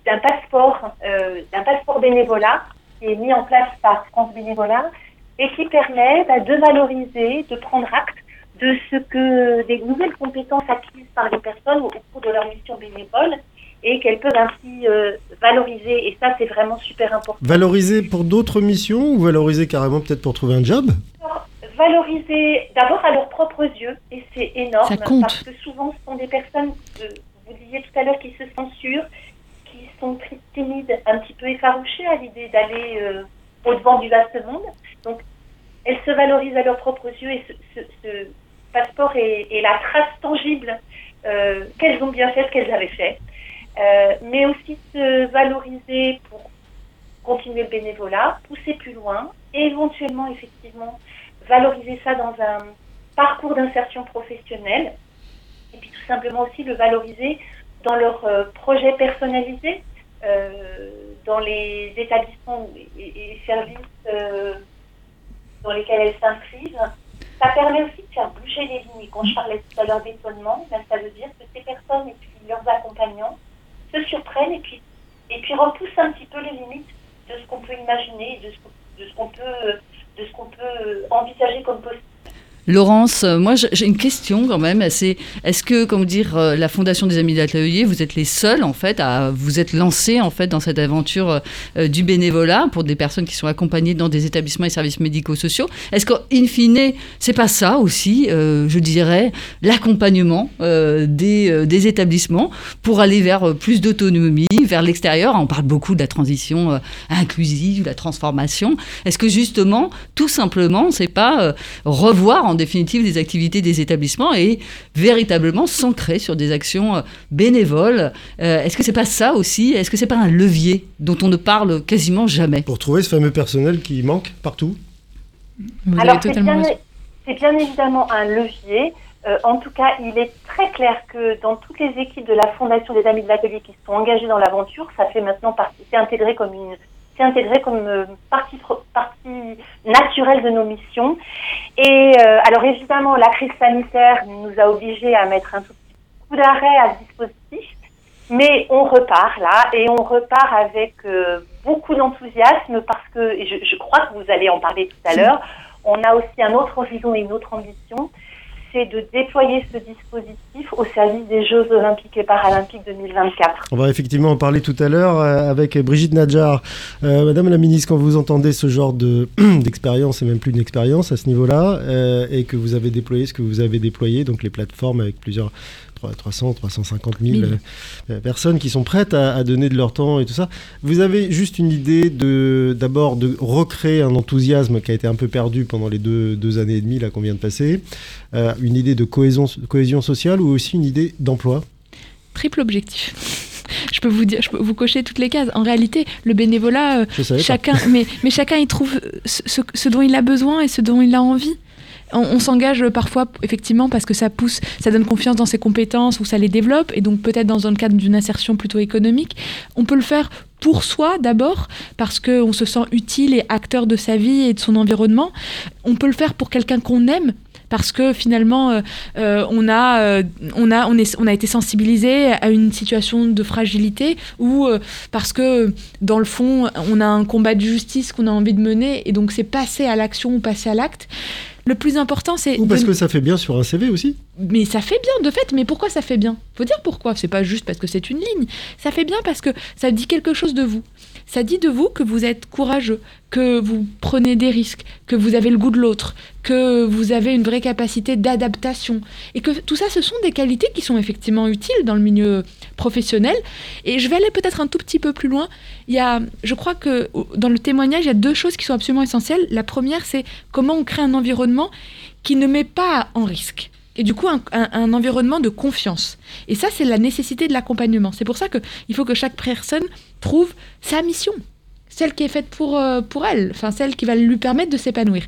d'un passeport, euh, d'un passeport bénévolat qui est mis en place par France Bénévolat et qui permet bah, de valoriser, de prendre acte de ce que des nouvelles compétences acquises par les personnes au cours de leur mission bénévole et qu'elles peuvent ainsi euh, valoriser. Et ça, c'est vraiment super important. Valoriser pour d'autres missions ou valoriser carrément peut-être pour trouver un job? Valoriser d'abord à leurs propres yeux, et c'est énorme. Ça compte. Parce que souvent, ce sont des personnes, euh, vous disiez tout à l'heure, qui se censurent, qui sont très timides, un petit peu effarouchées à l'idée d'aller euh, au-devant du vaste monde. Donc, elles se valorisent à leurs propres yeux et ce, ce- ce passeport est, est la trace tangible euh, qu'elles ont bien fait ce qu'elles avaient fait. Euh, mais aussi se valoriser pour continuer le bénévolat, pousser plus loin éventuellement, effectivement, valoriser ça dans un parcours d'insertion professionnelle et puis tout simplement aussi le valoriser dans leur euh, projet personnalisé, euh, dans les établissements et, et services euh, dans lesquels elles s'inscrivent. Ça permet aussi de faire bouger les lignes. Quand je parlais tout à l'heure d'étonnement, ben, ça veut dire que ces personnes et puis leurs accompagnants se surprennent et puis, et repoussent un petit peu les limites de ce qu'on peut imaginer, de de ce qu'on peut envisager comme possible. Laurence, euh, moi j'ai une question quand même. C'est est-ce que, comment dire, euh, la Fondation des Amis de l'Atelier, vous êtes les seuls en fait à vous être lancés en fait dans cette aventure euh, du bénévolat pour des personnes qui sont accompagnées dans des établissements et services médico-sociaux? Est-ce qu'in fine, c'est pas ça aussi, je dirais, l'accompagnement des, des établissements pour aller vers plus d'autonomie, vers l'extérieur? On parle beaucoup de la transition inclusive, la transformation. Est-ce que justement, tout simplement, c'est pas revoir en définitive les activités des établissements et véritablement s'ancrer sur des actions euh, bénévoles. Euh, Est-ce que c'est pas ça aussi? Est-ce que c'est pas un levier dont on ne parle quasiment jamais? Pour trouver ce fameux personnel qui manque partout? Vous Alors, c'est bien, bien évidemment un levier. Euh, en tout cas, il est très clair que dans toutes les équipes de la Fondation des Amis de l'Atelier qui sont engagées dans l'aventure, ça fait maintenant partie, c'est intégré comme une, c'est intégré comme euh, partie naturelle de nos missions. Et euh, alors évidemment, la crise sanitaire nous a obligés à mettre un tout petit coup d'arrêt à ce dispositif, mais on repart là et on repart avec euh, beaucoup d'enthousiasme parce que, et je, je crois que vous allez en parler tout à l'heure, on a aussi un autre horizon et une autre ambition, c'est de déployer ce dispositif au service des Jeux olympiques et paralympiques 2024. On va effectivement en parler tout à l'heure euh, avec Brigitte Nadjar. Euh, Madame la ministre, quand vous entendez ce genre de d'expérience, et même plus d'une expérience à ce niveau-là, euh, et que vous avez déployé ce que vous avez déployé, donc les plateformes avec plusieurs 300, 350 000 Mille. euh, personnes qui sont prêtes à, à donner de leur temps et tout ça. Vous avez juste une idée de d'abord de recréer un enthousiasme qui a été un peu perdu pendant les deux, deux années et demie là qu'on vient de passer, euh, une idée de cohésion, cohésion sociale ou aussi une idée d'emploi? Triple objectif. Je peux vous dire, je peux vous cocher toutes les cases. En réalité, le bénévolat, euh, chacun, mais, mais chacun y trouve ce, ce- ce dont il a besoin et ce dont il a envie. On, s'engage parfois effectivement parce que ça pousse, ça donne confiance dans ses compétences ou ça les développe et donc peut-être dans le cadre d'une insertion plutôt économique. On peut le faire pour soi d'abord parce qu'on se sent utile et acteur de sa vie et de son environnement. On peut le faire pour quelqu'un qu'on aime parce que finalement euh, euh, on a euh, on a on est on a été sensibilisé à une situation de fragilité ou parce que dans le fond on a un combat de justice qu'on a envie de mener et donc c'est passer à l'action ou passer à l'acte. Le plus important c'est Ou parce de- que ça fait bien sur un CV aussi mais ça fait bien de fait, mais pourquoi ça fait bien? Faut dire pourquoi, c'est pas juste parce que c'est une ligne. Ça fait bien parce que ça dit quelque chose de vous. Ça dit de vous que vous êtes courageux, que vous prenez des risques, que vous avez le goût de l'autre, que vous avez une vraie capacité d'adaptation. Et que tout ça, ce sont des qualités qui sont effectivement utiles dans le milieu professionnel. Et je vais aller peut-être un tout petit peu plus loin. Il y a, je crois que dans le témoignage, il y a deux choses qui sont absolument essentielles. La première, c'est comment on crée un environnement qui ne met pas en risque. Et du coup, un, environnement de confiance. Et ça, c'est la nécessité de l'accompagnement. C'est pour ça qu'il faut que chaque personne trouve sa mission, celle qui est faite pour, euh, pour elle, enfin celle qui va lui permettre de s'épanouir.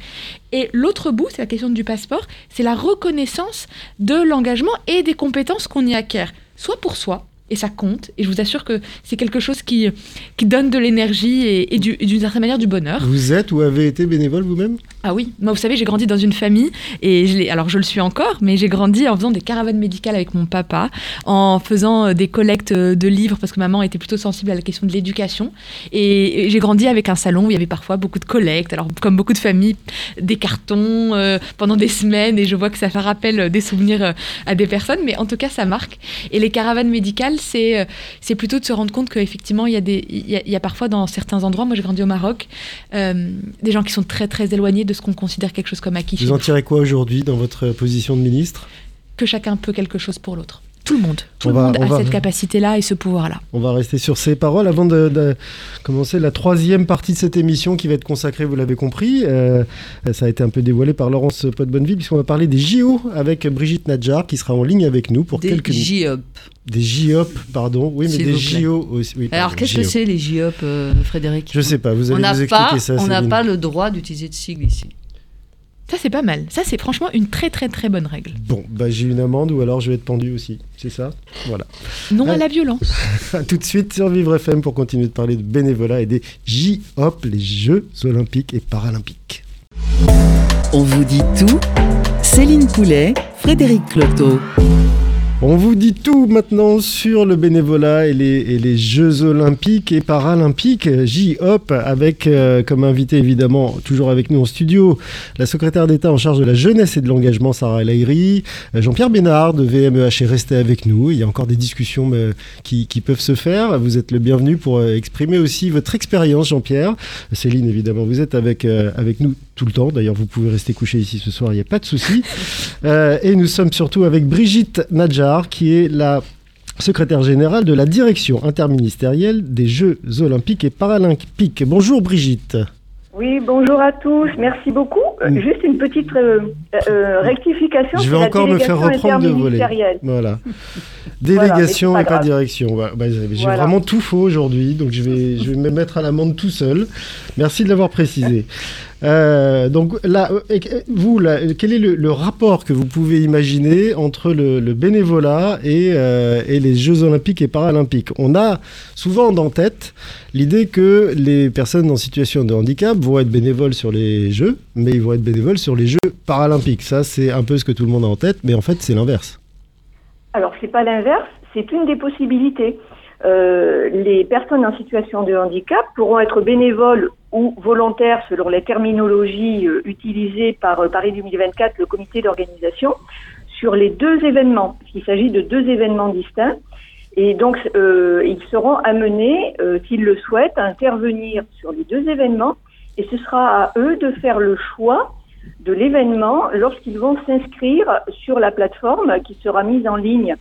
Et l'autre bout, c'est la question du passeport, c'est la reconnaissance de l'engagement et des compétences qu'on y acquiert, soit pour soi, et ça compte, et je vous assure que c'est quelque chose qui, qui donne de l'énergie et, et du- et d'une certaine manière du bonheur. Vous êtes ou avez été bénévole vous-même? Ah oui, moi vous savez, j'ai grandi dans une famille et je alors je le suis encore, mais j'ai grandi en faisant des caravanes médicales avec mon papa, en faisant euh, des collectes euh, de livres parce que maman était plutôt sensible à la question de l'éducation. Et, et j'ai grandi avec un salon où il y avait parfois beaucoup de collectes, alors comme beaucoup de familles, des cartons euh, pendant des semaines et je vois que ça fait rappel euh, des souvenirs à des personnes, mais en tout cas ça marque. Et les caravanes médicales, c'est c'est plutôt de se rendre compte qu'effectivement, il y, a des, il, y a, il y a parfois dans certains endroits, moi j'ai grandi au Maroc, euh, des gens qui sont très très éloignés de ce qu'on considère quelque chose comme acquis. Vous en tirez quoi aujourd'hui dans votre position de ministre? Que chacun peut quelque chose pour l'autre. Tout le monde. Tout On le va- monde on a va- cette capacité-là et ce pouvoir-là. On va rester sur ces paroles avant de, de commencer la troisième partie de cette émission qui va être consacrée, vous l'avez compris. euh, ça a été un peu dévoilé par Laurence Pot-Bonneville puisqu'on va parler des JO avec Brigitte Nadjar qui sera en ligne avec nous pour Des quelques JOP. des JOP, pardon. Oui, mais des. JO aussi. Oui, Alors qu'est-ce que c'est les JOP, euh, Frédéric? Je sais pas, vous On allez n'a nous pas, ça. on n'a pas le droit d'utiliser de sigle ici. Ça, c'est pas mal. Ça, c'est franchement une très très très bonne règle. Bon, bah, j'ai une amende ou alors je vais être pendu aussi. C'est ça? Voilà. Non à la violence. Tout de suite sur Vivre FM pour continuer de parler de bénévolat et des JOP, les Jeux Olympiques et Paralympiques. On vous dit tout. Céline Poulet, Frédéric Cloteau. On vous dit tout maintenant sur le bénévolat et les, et les Jeux Olympiques et Paralympiques, J-Hop, avec euh, comme invité évidemment, toujours avec nous en studio, la secrétaire d'État en charge de la jeunesse et de l'engagement, Sarah Haïry. Euh, Jean-Pierre Bénard de VMEH est resté avec nous. Il y a encore des discussions qui, qui peuvent se faire. Vous êtes le bienvenu pour euh, exprimer aussi votre expérience, Jean-Pierre. Céline, évidemment, vous êtes avec, euh, avec nous tout le temps. D'ailleurs, vous pouvez rester couché ici ce soir, il n'y a pas de souci. Euh, et nous sommes surtout avec Brigitte Nadjar, qui est la secrétaire générale de la direction interministérielle des Jeux Olympiques et Paralympiques. Bonjour Brigitte. Oui, bonjour à tous, merci beaucoup. Euh, Mm. Juste une petite euh, euh, rectification. Je vais encore me faire reprendre de voler. Voilà. Voilà, Délégation mais et pas grave. direction. Bah, bah, J'ai j'ai Voilà. vraiment tout faux aujourd'hui, donc je vais, je vais me mettre à l'amende tout seul. Merci de l'avoir précisé. Euh, donc là, euh, et vous, quel est le, rapport que vous pouvez imaginer entre le, bénévolat et, euh, et les Jeux olympiques et paralympiques? On a souvent en tête l'idée que les personnes en situation de handicap vont être bénévoles sur les Jeux, mais ils vont être bénévoles sur les Jeux paralympiques. Ça, c'est un peu ce que tout le monde a en tête, mais en fait, c'est l'inverse. Alors, c'est pas l'inverse, c'est une des possibilités. Euh, les personnes en situation de handicap pourront être bénévoles ou volontaires selon les terminologies euh, utilisées par euh, Paris 2024, le comité d'organisation, sur les deux événements. Il s'agit de deux événements distincts. Et donc, euh, ils seront amenés, s'ils le souhaitent, à intervenir sur les deux événements. Et ce sera à eux de faire le choix de l'événement lorsqu'ils vont s'inscrire sur la plateforme qui sera mise en ligne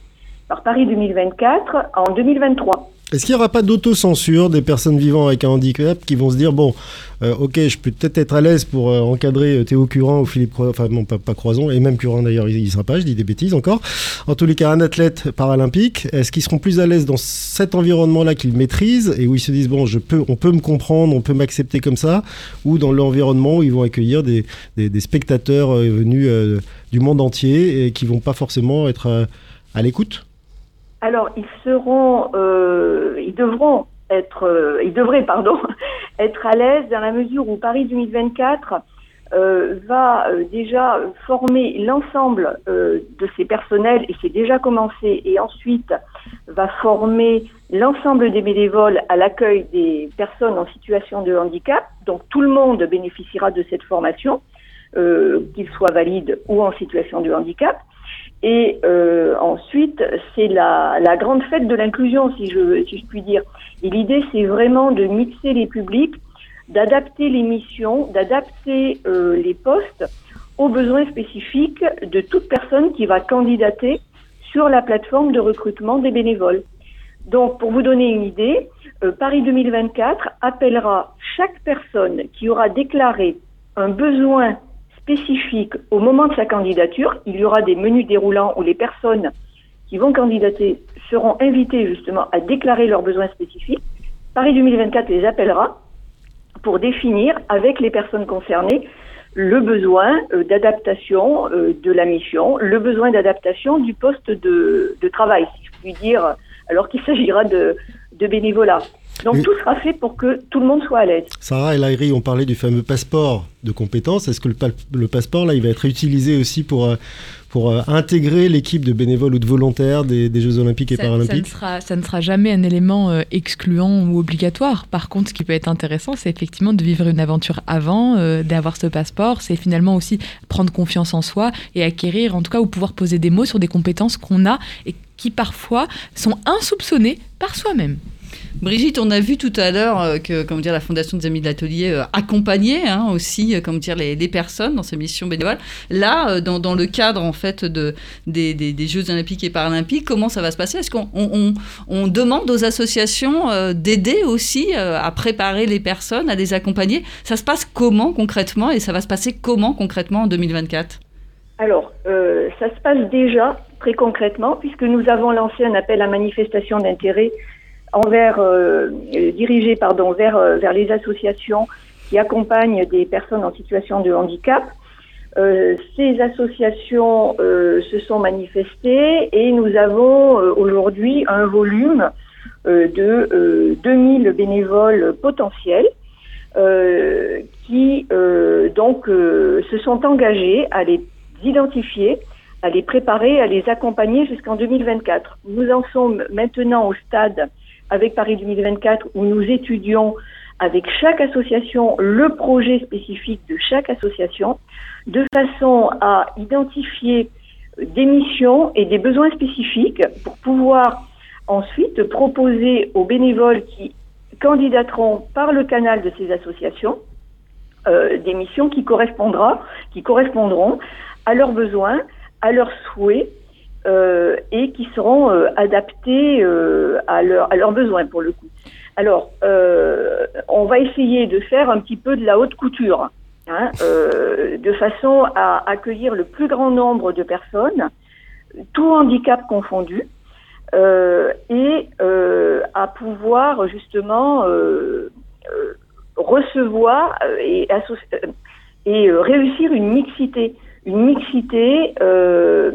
par Paris 2024 en 2023. Est-ce qu'il n'y aura pas d'autocensure des personnes vivant avec un handicap qui vont se dire bon, euh, ok, je peux peut-être être à l'aise pour euh, encadrer euh, Théo Curand ou Philippe Croison, enfin non, pas, pas Croison, et même Curand d'ailleurs, il ne sera pas, je dis des bêtises encore. En tous les cas, un athlète paralympique, est-ce qu'ils seront plus à l'aise dans cet environnement-là qu'ils maîtrisent et où ils se disent bon, je peux, on peut me comprendre, on peut m'accepter comme ça, ou dans l'environnement où ils vont accueillir des, des- des spectateurs euh, venus du monde entier et qui vont pas forcément être à l'écoute? Alors, ils seront, euh, ils devront être, euh, ils devraient, pardon, être à l'aise dans la mesure où Paris 2024 euh, va euh, déjà former l'ensemble euh, de ses personnels, et c'est déjà commencé, et ensuite va former l'ensemble des bénévoles à l'accueil des personnes en situation de handicap. Donc tout le monde bénéficiera de cette formation, euh, qu'il soit valide ou en situation de handicap. Et euh, ensuite, c'est la, la grande fête de l'inclusion, si je, si je puis dire. Et l'idée, c'est vraiment de mixer les publics, d'adapter les missions, d'adapter euh, les postes aux besoins spécifiques de toute personne qui va candidater sur la plateforme de recrutement des bénévoles. Donc, pour vous donner une idée, euh, Paris 2024 appellera chaque personne qui aura déclaré un besoin spécifique au moment de sa candidature. Il y aura des menus déroulants où les personnes qui vont candidater seront invitées justement à déclarer leurs besoins spécifiques. Paris 2024 les appellera pour définir avec les personnes concernées le besoin euh, d'adaptation euh, de la mission, le besoin d'adaptation du poste de, travail, si je puis dire, alors qu'il s'agira de, de bénévolat. Donc tout sera fait pour que tout le monde soit à l'aise. Sarah et Laïri ont parlé du fameux passeport de compétences. Est-ce que le, passeport, là, il va être utilisé aussi pour, euh, pour euh, intégrer l'équipe de bénévoles ou de volontaires des, des Jeux Olympiques et Ça, ça ne Paralympiques sera, ça ne sera jamais un élément euh, excluant ou obligatoire. Par contre, ce qui peut être intéressant, c'est effectivement de vivre une aventure avant, euh, d'avoir ce passeport. C'est finalement aussi prendre confiance en soi et acquérir, en tout cas, ou pouvoir poser des mots sur des compétences qu'on a et qui parfois sont insoupçonnés par soi-même. Brigitte, on a vu tout à l'heure euh, que comment dire, la Fondation des Amis de l'Atelier euh, accompagnait hein, aussi euh, comment dire, les, personnes dans ces missions bénévoles. Là, dans, le cadre en fait de, des, Jeux Olympiques et Paralympiques, comment ça va se passer? Est-ce qu'on on, demande aux associations d'aider aussi à préparer les personnes, à les accompagner? Ça se passe comment concrètement? Et ça va se passer comment concrètement en 2024 alors, ça se passe déjà très concrètement, puisque nous avons lancé un appel à manifestation d'intérêt envers, euh, dirigé pardon, vers, euh, vers les associations qui accompagnent des personnes en situation de handicap. Euh, ces associations euh, se sont manifestées et nous avons euh, aujourd'hui un volume de 2000 bénévoles potentiels qui donc se sont engagés à les identifier, à les préparer, à les accompagner jusqu'en 2024. Nous en sommes maintenant au stade avec Paris 2024 où nous étudions avec chaque association le projet spécifique de chaque association de façon à identifier des missions et des besoins spécifiques pour pouvoir ensuite proposer aux bénévoles qui candidateront par le canal de ces associations euh, des missions qui correspondra, qui correspondront à leurs besoins, à leurs souhaits euh, et qui seront euh, adaptés euh, à, leur, à leurs besoins pour le coup. Alors, euh, on va essayer de faire un petit peu de la haute couture, hein, euh, de façon à accueillir le plus grand nombre de personnes, tout handicap confondu, et à pouvoir justement recevoir et, et réussir une mixité une mixité euh,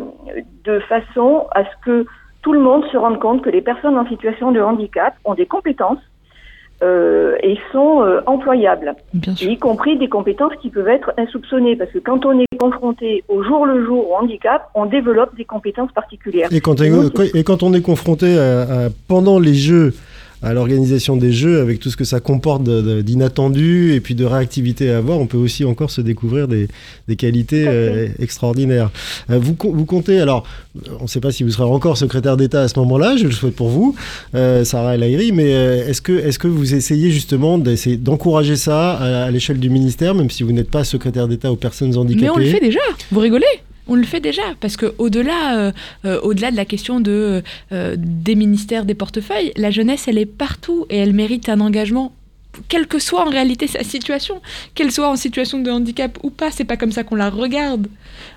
de façon à ce que tout le monde se rende compte que les personnes en situation de handicap ont des compétences euh, et sont euh, employables, y compris des compétences qui peuvent être insoupçonnées, parce que quand on est confronté au jour le jour au handicap, on développe des compétences particulières. Et quand, et quand on est confronté à, pendant les Jeux à l'organisation des jeux, avec tout ce que ça comporte d'inattendu et puis de réactivité à avoir, on peut aussi encore se découvrir des, des qualités euh, extraordinaires. Euh, vous, vous comptez, alors, on ne sait pas si vous serez encore secrétaire d'État à ce moment-là, je le souhaite pour vous, euh, Sarah El Aïri, mais est-ce que, est que vous essayez justement d'encourager ça à, à l'échelle du ministère, même si vous n'êtes pas secrétaire d'État aux personnes handicapées Mais on le fait déjà, vous rigolez? On le fait déjà parce que au-delà, euh, euh, de la question de euh, des ministères, des portefeuilles, la jeunesse, elle est partout et elle mérite un engagement quelle que soit en réalité sa situation, qu'elle soit en situation de handicap ou pas, c'est pas comme ça qu'on la regarde.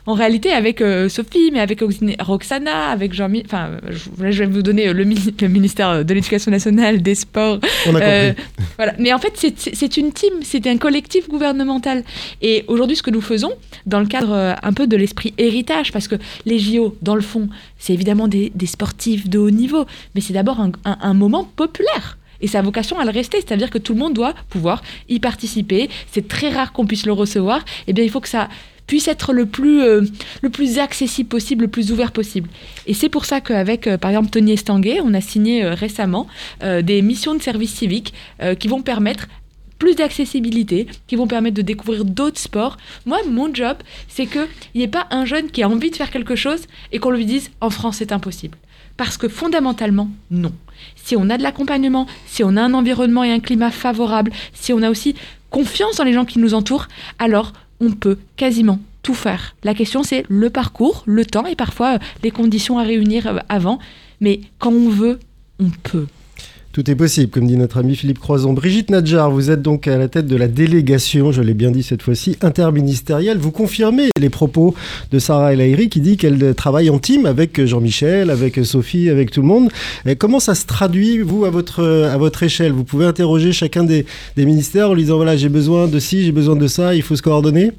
En réalité, avec euh, Sophie, mais avec Roxana, avec jean enfin, je, je, vais vous donner le, le ministère de l'Éducation nationale, des Sports. On a euh, voilà. Mais en fait, c'est une team, c'est un collectif gouvernemental. Et aujourd'hui, ce que nous faisons, dans le cadre euh, un peu de l'esprit héritage, parce que les JO, dans le fond, c'est évidemment des, des, sportifs de haut niveau, mais c'est d'abord un, un, un moment populaire. Et sa vocation à le rester, c'est-à-dire que tout le monde doit pouvoir y participer. C'est très rare qu'on puisse le recevoir. Eh bien, il faut que ça puisse être le plus, euh, le plus accessible possible, le plus ouvert possible. Et c'est pour ça qu'avec, euh, par exemple, Tony Estanguet, on a signé euh, récemment des missions de service civique qui vont permettre plus d'accessibilité, qui vont permettre de découvrir d'autres sports. Moi, mon job, c'est qu'il n'y ait pas un jeune qui a envie de faire quelque chose et qu'on lui dise en France c'est impossible. Parce que fondamentalement, non. Si on a de l'accompagnement, si on a un environnement et un climat favorable, si on a aussi confiance dans les gens qui nous entourent, alors on peut quasiment tout faire. La question c'est le parcours, le temps et parfois les conditions à réunir avant. Mais quand on veut, on peut. Tout est possible, comme dit notre ami Philippe Croison. Brigitte Nadjar, vous êtes donc à la tête de la délégation, je l'ai bien dit cette fois-ci, interministérielle. Vous confirmez les propos de Sarah El Haïry qui dit qu'elle travaille en team avec Jean-Michel, avec Sophie, avec tout le monde. Comment ça se traduit, vous, à votre, à votre échelle? Vous pouvez interroger chacun des, des ministères en lui disant, voilà, j'ai besoin de ci, j'ai besoin de ça, il faut se coordonner?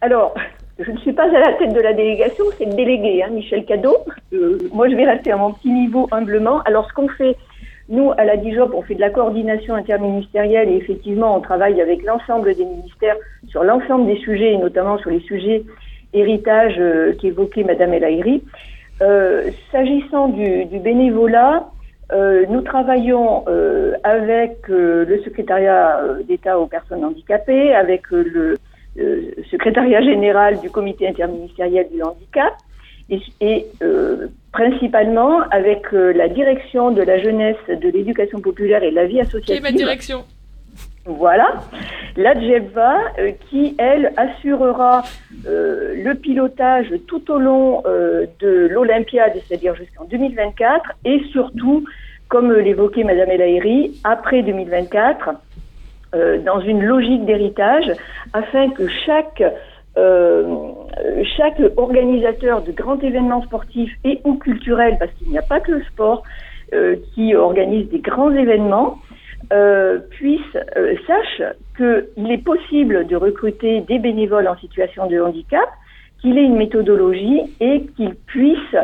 Alors, je ne suis pas à la tête de la délégation, c'est le délégué, hein, Michel Cadeau. Euh, moi, je vais rester à mon petit niveau humblement. Alors, ce qu'on fait, nous, à la DIJOP, on fait de la coordination interministérielle et effectivement, on travaille avec l'ensemble des ministères sur l'ensemble des sujets et notamment sur les sujets héritage euh, qu'évoquait Madame El. Euh, S'agissant du, du, bénévolat, euh, nous travaillons euh, avec euh, le secrétariat d'État aux personnes handicapées, avec le secrétariat général du comité interministériel du handicap, et, principalement avec la direction de la jeunesse, de l'éducation populaire et de la vie associative. Est ma direction? Voilà. La DGEVA qui, elle, assurera le pilotage tout au long de l'Olympiade, c'est-à-dire jusqu'en 2024, et surtout, comme l'évoquait Madame El après 2024, dans une logique d'héritage, afin que chaque euh, chaque organisateur de grands événements sportifs et ou culturels, parce qu'il n'y a pas que le sport euh, qui organise des grands événements, euh, puisse sache qu'il est possible de recruter des bénévoles en situation de handicap, qu'il ait une méthodologie et qu'il puisse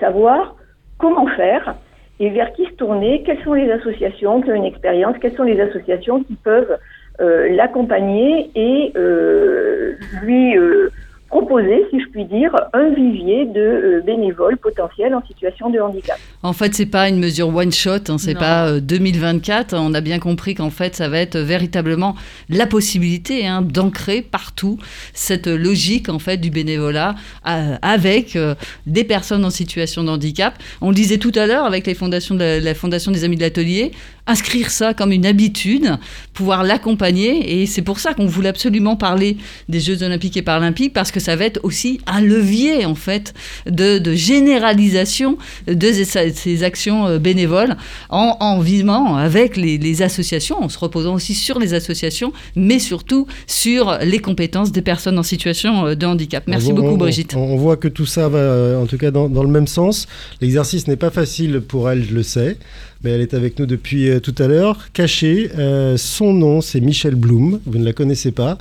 savoir comment faire et vers qui se tourner, quelles sont les associations qui ont une expérience, quelles sont les associations qui peuvent euh, l'accompagner et euh, lui euh, proposer, si je puis dire, un vivier de euh, bénévoles potentiels en situation de handicap. En fait, c'est pas une mesure one shot, hein, c'est pas 2024. Euh, On a bien compris qu'en fait, ça va être véritablement la possibilité hein, d'ancrer partout cette logique en fait du bénévolat euh, avec des personnes en situation de handicap. On le disait tout à l'heure avec les fondations de la, fondation des Amis de l'Atelier, inscrire ça comme une habitude, pouvoir l'accompagner, et c'est pour ça qu'on voulait absolument parler des Jeux Olympiques et Paralympiques parce que ça va être aussi un levier en fait de, généralisation de ces, actions euh, bénévoles en, en vivant avec les, associations, en se reposant aussi sur les associations, mais surtout sur les compétences des personnes en situation euh, de handicap. Merci beaucoup Brigitte. On, voit que tout ça va en tout cas dans, dans le même sens. L'exercice n'est pas facile pour elle, je le sais mais elle est avec nous depuis euh, tout à l'heure. Cachée, euh, son nom c'est Michel Blum, vous ne la connaissez pas.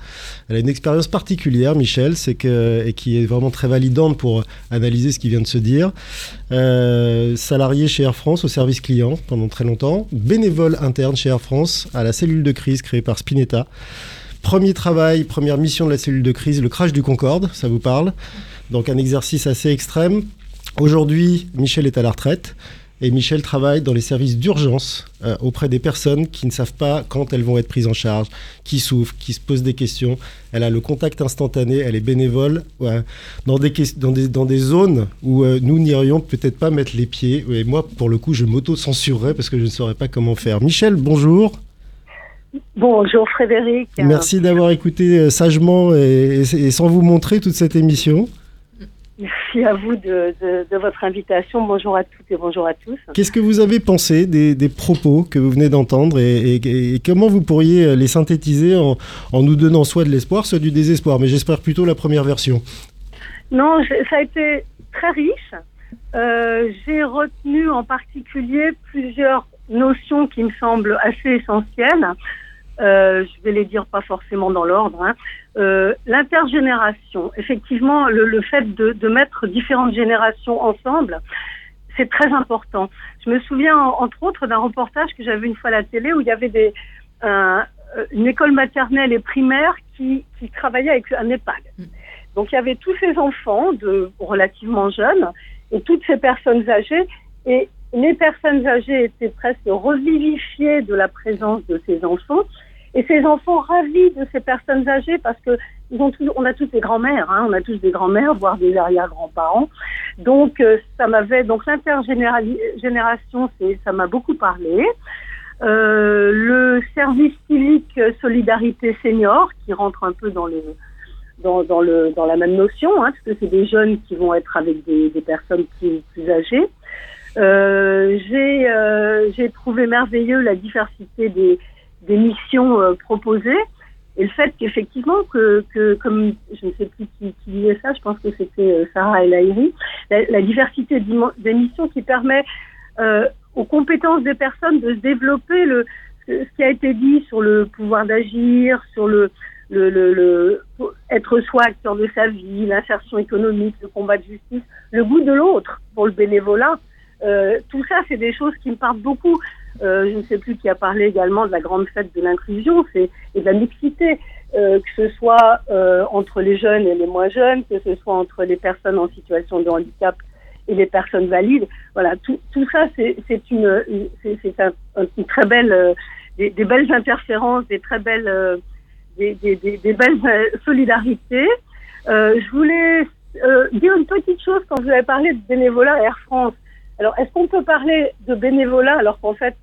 Elle a une expérience particulière, Michel, c'est que, et qui est vraiment très validante pour analyser ce qui vient de se dire. Euh, salariée chez Air France au service client pendant très longtemps, bénévole interne chez Air France à la cellule de crise créée par Spinetta. Premier travail, première mission de la cellule de crise, le crash du Concorde, ça vous parle Donc un exercice assez extrême. Aujourd'hui, Michel est à la retraite. Et Michel travaille dans les services d'urgence euh, auprès des personnes qui ne savent pas quand elles vont être prises en charge, qui souffrent, qui se posent des questions. Elle a le contact instantané, elle est bénévole dans, des, dans, des, dans des zones où euh, nous n'irions peut-être pas mettre les pieds. Et moi, pour le coup, je m'auto-censurerais parce que je ne saurais pas comment faire. Michel, bonjour. Bonjour Frédéric. Merci d'avoir écouté euh, sagement et sans vous montrer toute cette émission. Merci à vous de, votre invitation. Bonjour à toutes et bonjour à tous. Qu'est-ce que vous avez pensé des, propos que vous venez d'entendre et, comment vous pourriez les synthétiser en, nous donnant soit de l'espoir, soit du désespoir? Mais j'espère plutôt la première version. Non, ça a été très riche. Euh, j'ai retenu en particulier plusieurs notions qui me semblent assez essentielles. Euh, je vais les dire pas forcément dans l'ordre. Hein. Euh, L'intergénération, effectivement, le, le fait de, de, mettre différentes générations ensemble, c'est très important. Je me souviens, entre autres, d'un reportage que j'avais une fois à la télé où il y avait des, euh, une école maternelle et primaire qui, qui travaillait avec un EHPAD. Donc il y avait tous ces enfants de relativement jeunes et toutes ces personnes âgées et les personnes âgées étaient presque revivifiées de la présence de ces enfants et ces enfants ravis de ces personnes âgées parce que ils ont tous, on a tous des grands-mères, hein, on a tous des grands-mères, voire des arrière-grands-parents. Donc euh, ça m'avait donc l'intergénération, ça m'a beaucoup parlé. Euh, le service civique solidarité senior qui rentre un peu dans le dans, le dans la même notion, hein, parce que c'est des jeunes qui vont être avec des, des personnes plus, plus âgées. Euh, j'ai euh, j'ai trouvé merveilleux la diversité des des missions euh, proposées. Et le fait qu'effectivement, que, que, comme je ne sais plus qui, qui disait ça, je pense que c'était euh, Sarah El Haïri, la, la, diversité des missions qui permet euh, aux compétences des personnes de se développer le, ce qui a été dit sur le pouvoir d'agir, sur le, le, le, le, être soi acteur de sa vie, l'insertion économique, le combat de justice, le goût de l'autre pour le bénévolat. Euh, tout ça, c'est des choses qui me parlent beaucoup. Euh, je ne sais plus qui a parlé également de la grande fête de l'inclusion et de la mixité, euh, que ce soit euh, entre les jeunes et les moins jeunes, que ce soit entre les personnes en situation de handicap et les personnes valides. Voilà, tout, tout ça, c'est une, c'est un, une très belle, euh, des, des, belles interférences, des très belles, euh, des, des, des, belles solidarités. je voulais euh, dire une petite chose quand vous avez parlé de bénévolat Air France. Alors, est-ce qu'on peut parler de bénévolat alors qu'en fait,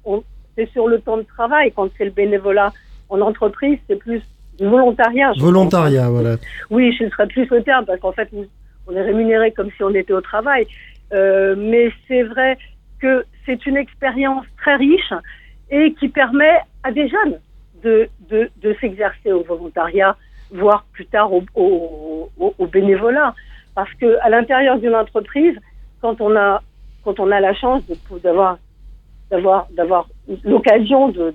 c'est sur le temps de travail? Quand c'est le bénévolat en entreprise, c'est plus du volontariat. Volontariat, voilà. Oui, je serais plus le terme parce qu'en fait, on est rémunéré comme si on était au travail. Euh, mais c'est vrai que c'est une expérience très riche et qui permet à des jeunes de, de, de s'exercer au volontariat, voire plus tard au, au, au, bénévolat. Parce que à l'intérieur d'une entreprise, quand on a quand on a la chance d'avoir d'avoir d'avoir l'occasion de,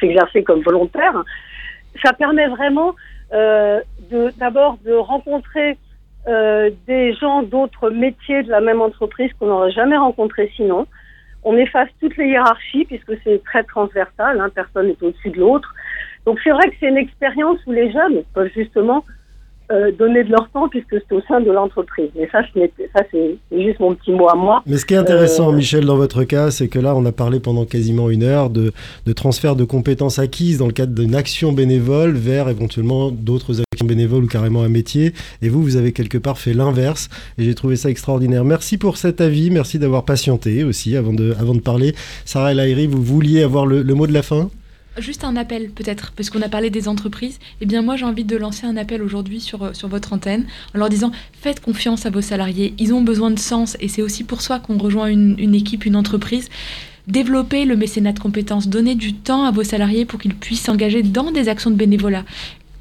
s'exercer comme volontaire, ça permet vraiment euh, d'abord de, rencontrer euh, des gens d'autres métiers de la même entreprise qu'on n'aurait jamais rencontré sinon. On efface toutes les hiérarchies puisque c'est très transversal, hein, personne n'est au-dessus de l'autre. Donc c'est vrai que c'est une expérience où les jeunes peuvent justement euh, donner de leur temps puisque c'est au sein de l'entreprise. Mais ça, ça c'est juste mon petit mot à moi. Mais ce qui est intéressant, euh, Michel, dans votre cas, c'est que là, on a parlé pendant quasiment une heure de, de transfert de compétences acquises dans le cadre d'une action bénévole vers éventuellement d'autres actions bénévoles ou carrément un métier. Et vous, vous avez quelque part fait l'inverse. Et j'ai trouvé ça extraordinaire. Merci pour cet avis. Merci d'avoir patienté aussi avant de, avant de parler. Sarah El vous vouliez avoir le mot de la fin? Juste un appel peut-être, parce qu'on a parlé des entreprises. Eh bien moi j'ai envie de lancer un appel aujourd'hui sur, euh, sur votre antenne en leur disant faites confiance à vos salariés, ils ont besoin de sens et c'est aussi pour ça qu'on rejoint une, une équipe, une entreprise. Développez le mécénat de compétences, donnez du temps à vos salariés pour qu'ils puissent s'engager dans des actions de bénévolat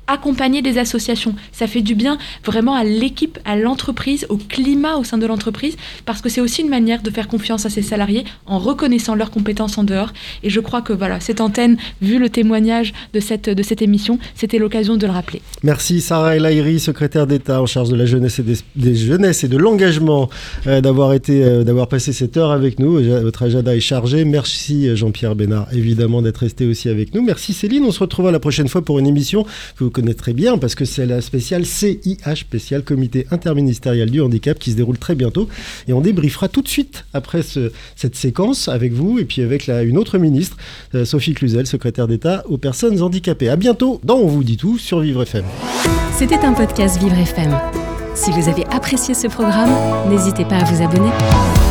accompagner des associations. Ça fait du bien vraiment à l'équipe, à l'entreprise, au climat au sein de l'entreprise, parce que c'est aussi une manière de faire confiance à ses salariés en reconnaissant leurs compétences en dehors. Et je crois que voilà, cette antenne, vu le témoignage de cette, de cette émission, c'était l'occasion de le rappeler. Merci Sarah El secrétaire d'État en charge de la jeunesse et des, jeunesses et de l'engagement, euh, d'avoir été, euh, d'avoir passé cette heure avec nous. Votre agenda est chargé. Merci euh, Jean-Pierre Bénard, évidemment, d'être resté aussi avec nous. Merci Céline. On se retrouvera la prochaine fois pour une émission que vous connaissez très bien parce que c'est la spéciale CIH, spéciale Comité interministériel du handicap, qui se déroule très bientôt. Et on débriefera tout de suite après cette séquence avec vous et puis avec une autre ministre, euh, Sophie Cluzel, secrétaire d'État aux personnes handicapées. À bientôt dans On vous dit tout sur Vivre FM. C'était un podcast Vivre FM. Si vous avez apprécié ce programme, n'hésitez pas à vous abonner.